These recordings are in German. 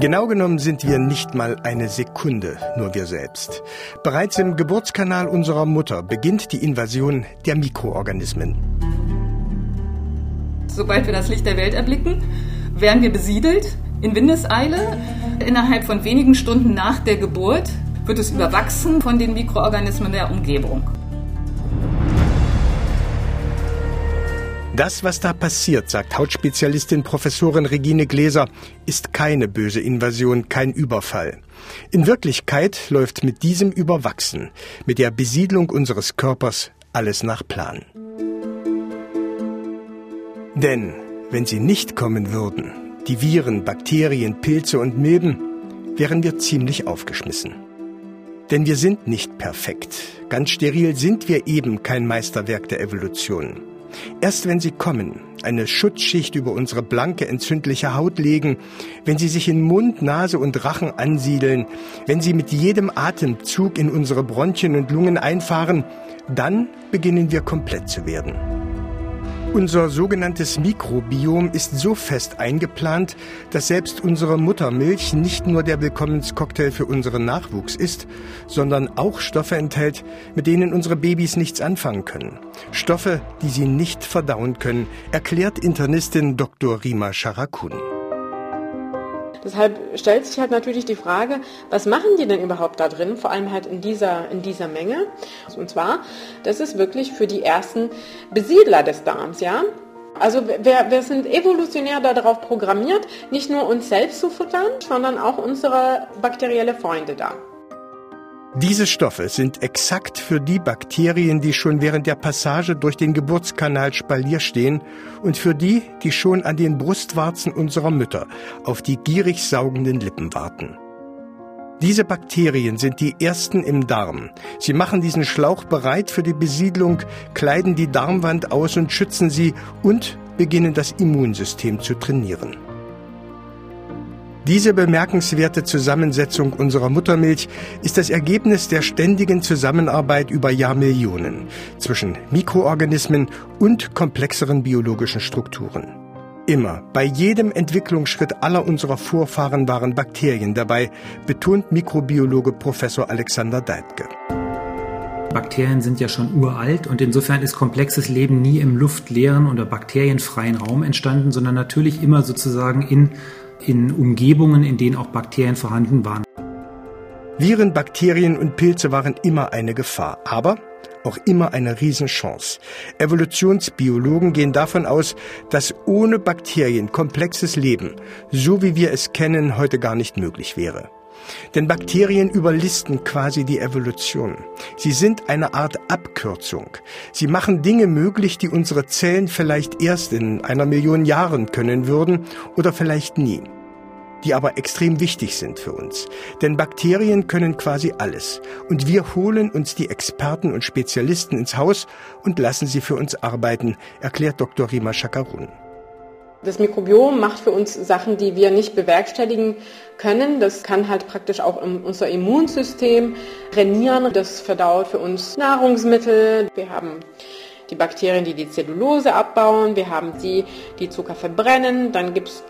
Genau genommen sind wir nicht mal eine Sekunde nur wir selbst. Bereits im Geburtskanal unserer Mutter beginnt die Invasion der Mikroorganismen. Sobald wir das Licht der Welt erblicken, werden wir besiedelt in Windeseile. Innerhalb von wenigen Stunden nach der Geburt wird es überwachsen von den Mikroorganismen der Umgebung. Das, was da passiert, sagt Hautspezialistin Professorin Regine Gläser, ist keine böse Invasion, kein Überfall. In Wirklichkeit läuft mit diesem Überwachsen, mit der Besiedlung unseres Körpers alles nach Plan. Denn wenn sie nicht kommen würden, die Viren, Bakterien, Pilze und Milben, wären wir ziemlich aufgeschmissen. Denn wir sind nicht perfekt. Ganz steril sind wir eben kein Meisterwerk der Evolution. Erst wenn sie kommen, eine Schutzschicht über unsere blanke, entzündliche Haut legen, wenn sie sich in Mund, Nase und Rachen ansiedeln, wenn sie mit jedem Atemzug in unsere Bronchien und Lungen einfahren, dann beginnen wir komplett zu werden. Unser sogenanntes Mikrobiom ist so fest eingeplant, dass selbst unsere Muttermilch nicht nur der Willkommenscocktail für unseren Nachwuchs ist, sondern auch Stoffe enthält, mit denen unsere Babys nichts anfangen können. Stoffe, die sie nicht verdauen können, erklärt Internistin Dr. Rima Sharakun. Deshalb stellt sich halt natürlich die Frage, was machen die denn überhaupt da drin, vor allem halt in dieser, in dieser Menge. Und zwar, das ist wirklich für die ersten Besiedler des Darms, ja. Also wir, wir sind evolutionär darauf programmiert, nicht nur uns selbst zu futtern, sondern auch unsere bakterielle Freunde da. Diese Stoffe sind exakt für die Bakterien, die schon während der Passage durch den Geburtskanal Spalier stehen und für die, die schon an den Brustwarzen unserer Mütter auf die gierig saugenden Lippen warten. Diese Bakterien sind die ersten im Darm. Sie machen diesen Schlauch bereit für die Besiedlung, kleiden die Darmwand aus und schützen sie und beginnen das Immunsystem zu trainieren. Diese bemerkenswerte Zusammensetzung unserer Muttermilch ist das Ergebnis der ständigen Zusammenarbeit über Jahrmillionen zwischen Mikroorganismen und komplexeren biologischen Strukturen. Immer, bei jedem Entwicklungsschritt aller unserer Vorfahren waren Bakterien dabei, betont Mikrobiologe Professor Alexander Deitke. Bakterien sind ja schon uralt und insofern ist komplexes Leben nie im luftleeren oder bakterienfreien Raum entstanden, sondern natürlich immer sozusagen in in Umgebungen, in denen auch Bakterien vorhanden waren. Viren, Bakterien und Pilze waren immer eine Gefahr, aber auch immer eine Riesenchance. Evolutionsbiologen gehen davon aus, dass ohne Bakterien komplexes Leben, so wie wir es kennen, heute gar nicht möglich wäre. Denn Bakterien überlisten quasi die Evolution. Sie sind eine Art Abkürzung. Sie machen Dinge möglich, die unsere Zellen vielleicht erst in einer Million Jahren können würden oder vielleicht nie die aber extrem wichtig sind für uns. Denn Bakterien können quasi alles. Und wir holen uns die Experten und Spezialisten ins Haus und lassen sie für uns arbeiten, erklärt Dr. Rima Shakarun. Das Mikrobiom macht für uns Sachen, die wir nicht bewerkstelligen können. Das kann halt praktisch auch unser Immunsystem trainieren. Das verdaut für uns Nahrungsmittel. Wir haben die Bakterien, die die Zellulose abbauen. Wir haben die, die Zucker verbrennen. Dann gibt es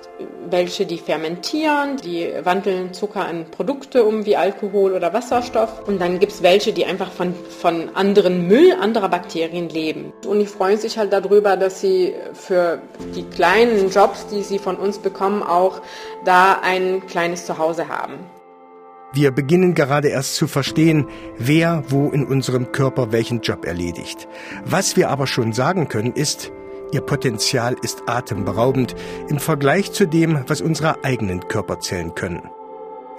welche, die fermentieren, die wandeln Zucker in Produkte um, wie Alkohol oder Wasserstoff. Und dann gibt es welche, die einfach von, von anderen Müll anderer Bakterien leben. Und die freuen sich halt darüber, dass sie für die kleinen Jobs, die sie von uns bekommen, auch da ein kleines Zuhause haben. Wir beginnen gerade erst zu verstehen, wer wo in unserem Körper welchen Job erledigt. Was wir aber schon sagen können, ist, Ihr Potenzial ist atemberaubend im Vergleich zu dem, was unsere eigenen Körperzellen können.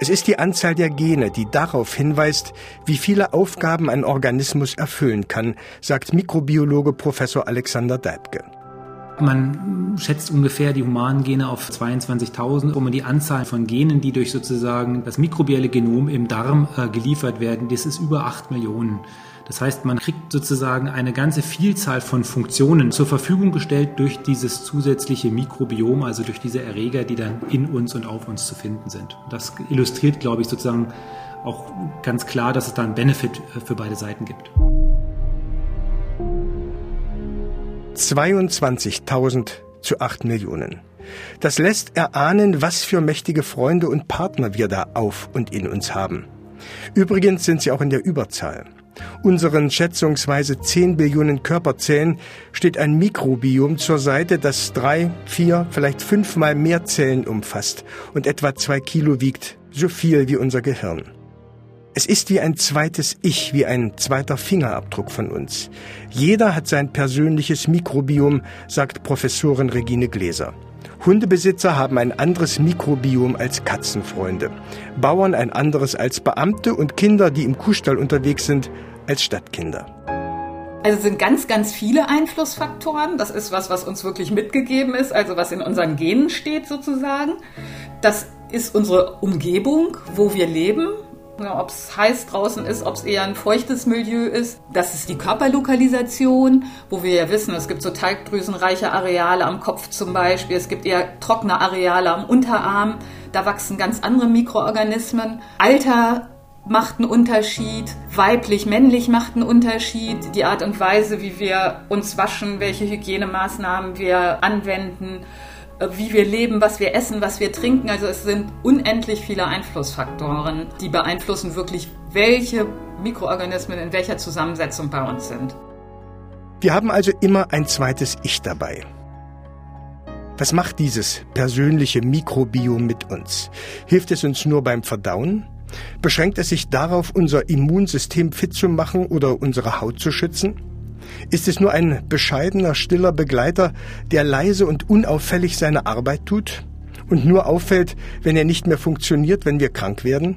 Es ist die Anzahl der Gene, die darauf hinweist, wie viele Aufgaben ein Organismus erfüllen kann, sagt Mikrobiologe Professor Alexander Deibke. Man schätzt ungefähr die humanen Gene auf 22.000, wo man die Anzahl von Genen, die durch sozusagen das mikrobielle Genom im Darm äh, geliefert werden, das ist über 8 Millionen. Das heißt, man kriegt sozusagen eine ganze Vielzahl von Funktionen zur Verfügung gestellt durch dieses zusätzliche Mikrobiom, also durch diese Erreger, die dann in uns und auf uns zu finden sind. Das illustriert, glaube ich, sozusagen auch ganz klar, dass es da einen Benefit äh, für beide Seiten gibt. 22.000 zu 8 Millionen. Das lässt erahnen, was für mächtige Freunde und Partner wir da auf und in uns haben. Übrigens sind sie auch in der Überzahl. Unseren schätzungsweise 10 Billionen Körperzellen steht ein Mikrobiom zur Seite, das drei, vier, vielleicht fünfmal mehr Zellen umfasst und etwa zwei Kilo wiegt, so viel wie unser Gehirn. Es ist wie ein zweites Ich, wie ein zweiter Fingerabdruck von uns. Jeder hat sein persönliches Mikrobiom, sagt Professorin Regine Gläser. Hundebesitzer haben ein anderes Mikrobiom als Katzenfreunde, Bauern ein anderes als Beamte und Kinder, die im Kuhstall unterwegs sind, als Stadtkinder. Also sind ganz, ganz viele Einflussfaktoren. Das ist was, was uns wirklich mitgegeben ist, also was in unseren Genen steht sozusagen. Das ist unsere Umgebung, wo wir leben, ob es heiß draußen ist, ob es eher ein feuchtes Milieu ist. Das ist die Körperlokalisation, wo wir ja wissen, es gibt so teigdrüsenreiche Areale am Kopf zum Beispiel, es gibt eher trockene Areale am Unterarm, da wachsen ganz andere Mikroorganismen. Alter macht einen Unterschied, weiblich, männlich macht einen Unterschied, die Art und Weise, wie wir uns waschen, welche Hygienemaßnahmen wir anwenden wie wir leben, was wir essen, was wir trinken. Also es sind unendlich viele Einflussfaktoren, die beeinflussen wirklich, welche Mikroorganismen in welcher Zusammensetzung bei uns sind. Wir haben also immer ein zweites Ich dabei. Was macht dieses persönliche Mikrobiom mit uns? Hilft es uns nur beim Verdauen? Beschränkt es sich darauf, unser Immunsystem fit zu machen oder unsere Haut zu schützen? Ist es nur ein bescheidener, stiller Begleiter, der leise und unauffällig seine Arbeit tut und nur auffällt, wenn er nicht mehr funktioniert, wenn wir krank werden?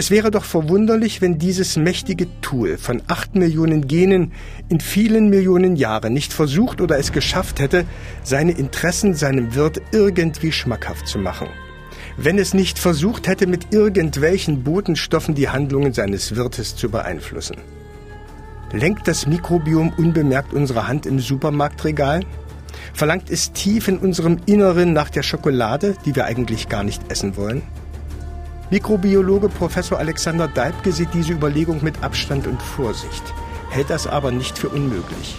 Es wäre doch verwunderlich, wenn dieses mächtige Tool von acht Millionen Genen in vielen Millionen Jahren nicht versucht oder es geschafft hätte, seine Interessen seinem Wirt irgendwie schmackhaft zu machen. Wenn es nicht versucht hätte, mit irgendwelchen Botenstoffen die Handlungen seines Wirtes zu beeinflussen. Lenkt das Mikrobiom unbemerkt unsere Hand im Supermarktregal? Verlangt es tief in unserem Inneren nach der Schokolade, die wir eigentlich gar nicht essen wollen? Mikrobiologe Professor Alexander Deibke sieht diese Überlegung mit Abstand und Vorsicht, hält das aber nicht für unmöglich.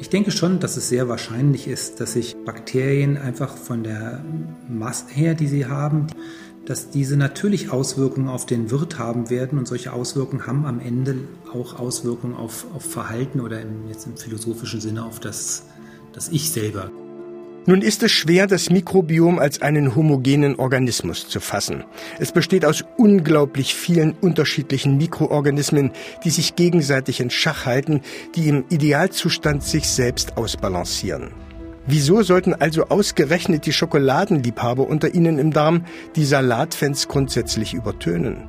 Ich denke schon, dass es sehr wahrscheinlich ist, dass sich Bakterien einfach von der Masse her, die sie haben, dass diese natürlich Auswirkungen auf den Wirt haben werden und solche Auswirkungen haben am Ende auch Auswirkungen auf, auf Verhalten oder im, jetzt im philosophischen Sinne auf das, das Ich selber. Nun ist es schwer, das Mikrobiom als einen homogenen Organismus zu fassen. Es besteht aus unglaublich vielen unterschiedlichen Mikroorganismen, die sich gegenseitig in Schach halten, die im Idealzustand sich selbst ausbalancieren. Wieso sollten also ausgerechnet die Schokoladenliebhaber unter Ihnen im Darm die Salatfans grundsätzlich übertönen?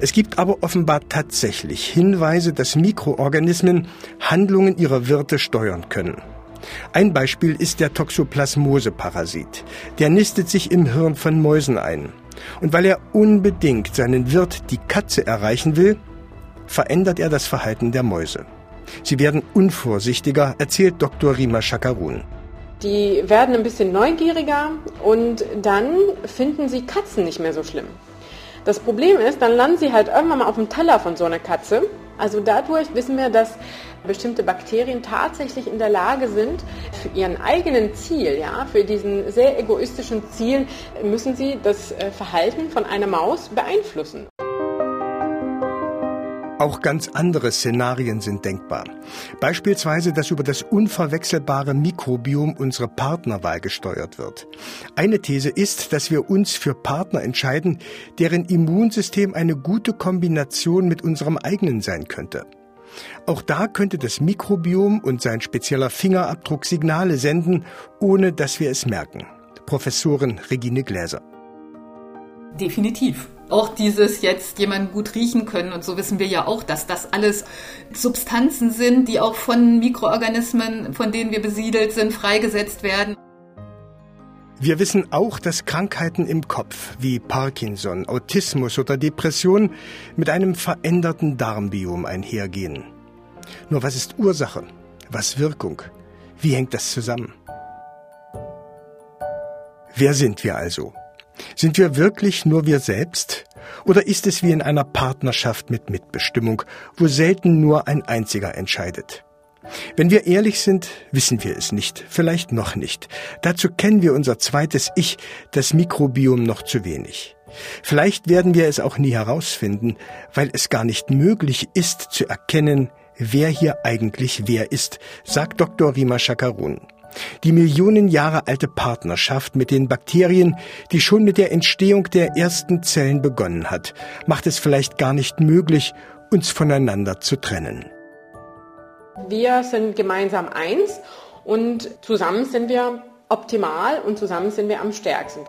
Es gibt aber offenbar tatsächlich Hinweise, dass Mikroorganismen Handlungen ihrer Wirte steuern können. Ein Beispiel ist der Toxoplasmose-Parasit. Der nistet sich im Hirn von Mäusen ein. Und weil er unbedingt seinen Wirt, die Katze, erreichen will, verändert er das Verhalten der Mäuse. Sie werden unvorsichtiger, erzählt Dr. Rima Shakarun. Die werden ein bisschen neugieriger und dann finden sie Katzen nicht mehr so schlimm. Das Problem ist, dann landen sie halt irgendwann mal auf dem Teller von so einer Katze. Also dadurch wissen wir, dass bestimmte Bakterien tatsächlich in der Lage sind, für ihren eigenen Ziel, ja, für diesen sehr egoistischen Ziel, müssen sie das äh, Verhalten von einer Maus beeinflussen. Auch ganz andere Szenarien sind denkbar. Beispielsweise, dass über das unverwechselbare Mikrobiom unsere Partnerwahl gesteuert wird. Eine These ist, dass wir uns für Partner entscheiden, deren Immunsystem eine gute Kombination mit unserem eigenen sein könnte. Auch da könnte das Mikrobiom und sein spezieller Fingerabdruck Signale senden, ohne dass wir es merken. Professorin Regine Gläser. Definitiv. Auch dieses jetzt jemanden gut riechen können und so wissen wir ja auch, dass das alles Substanzen sind, die auch von Mikroorganismen, von denen wir besiedelt sind, freigesetzt werden. Wir wissen auch, dass Krankheiten im Kopf wie Parkinson, Autismus oder Depression mit einem veränderten Darmbiom einhergehen. Nur was ist Ursache? Was Wirkung? Wie hängt das zusammen? Wer sind wir also? Sind wir wirklich nur wir selbst? Oder ist es wie in einer Partnerschaft mit Mitbestimmung, wo selten nur ein einziger entscheidet? Wenn wir ehrlich sind, wissen wir es nicht, vielleicht noch nicht. Dazu kennen wir unser zweites Ich, das Mikrobiom, noch zu wenig. Vielleicht werden wir es auch nie herausfinden, weil es gar nicht möglich ist zu erkennen, wer hier eigentlich wer ist, sagt Dr. Rima Shakarun. Die Millionen Jahre alte Partnerschaft mit den Bakterien, die schon mit der Entstehung der ersten Zellen begonnen hat, macht es vielleicht gar nicht möglich, uns voneinander zu trennen. Wir sind gemeinsam eins und zusammen sind wir optimal und zusammen sind wir am stärksten.